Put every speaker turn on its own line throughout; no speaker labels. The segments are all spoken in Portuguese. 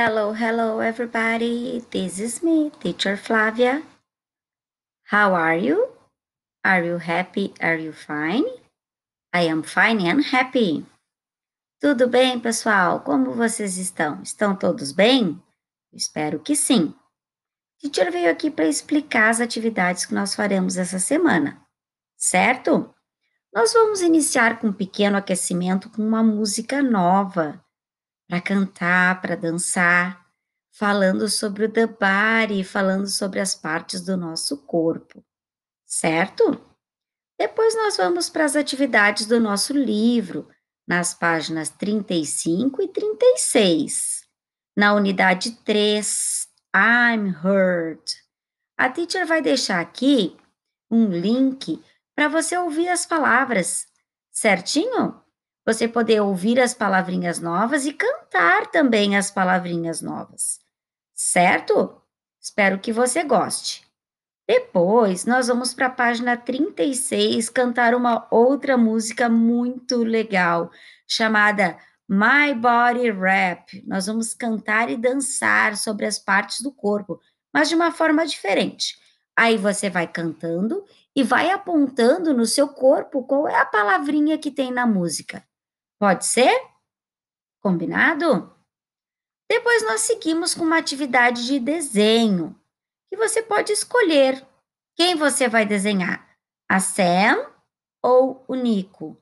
Hello, hello, everybody. This is me, Teacher Flavia. How are you? Are you happy? Are you fine? I am fine and happy. Tudo bem, pessoal? Como vocês estão? Estão todos bem? Espero que sim. Teacher veio aqui para explicar as atividades que nós faremos essa semana, certo? Nós vamos iniciar com um pequeno aquecimento com uma música nova para cantar, para dançar, falando sobre o body, falando sobre as partes do nosso corpo, certo? Depois nós vamos para as atividades do nosso livro, nas páginas 35 e 36. Na unidade 3, I'm hurt. A teacher vai deixar aqui um link para você ouvir as palavras, certinho? Você poder ouvir as palavrinhas novas e cantar também as palavrinhas novas, certo? Espero que você goste. Depois, nós vamos para a página 36 cantar uma outra música muito legal, chamada My Body Rap. Nós vamos cantar e dançar sobre as partes do corpo, mas de uma forma diferente. Aí você vai cantando e vai apontando no seu corpo qual é a palavrinha que tem na música. Pode ser? Combinado? Depois nós seguimos com uma atividade de desenho, que você pode escolher quem você vai desenhar, a Sam ou o Nico.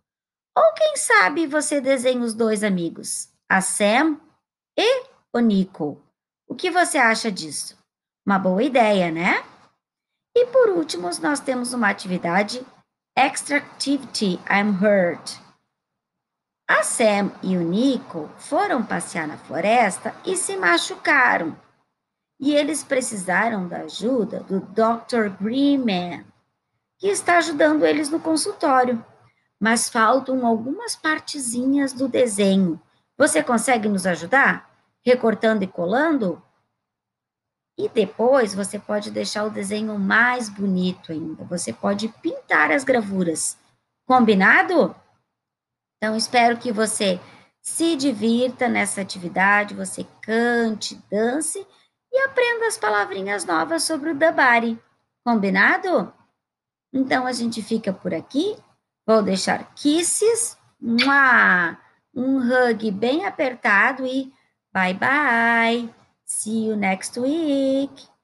Ou quem sabe você desenha os dois amigos, a Sam e o Nico. O que você acha disso? Uma boa ideia, né? E por último, nós temos uma atividade Extra Activity I'm Hurt a Sam e o Nico foram passear na floresta e se machucaram. E eles precisaram da ajuda do Dr. Greenman, que está ajudando eles no consultório. Mas faltam algumas partezinhas do desenho. Você consegue nos ajudar? Recortando e colando? E depois você pode deixar o desenho mais bonito ainda. Você pode pintar as gravuras. Combinado? Então, espero que você se divirta nessa atividade, você cante, dance e aprenda as palavrinhas novas sobre o Dabari. Combinado? Então, a gente fica por aqui. Vou deixar kisses, um hug bem apertado e bye bye. See you next week.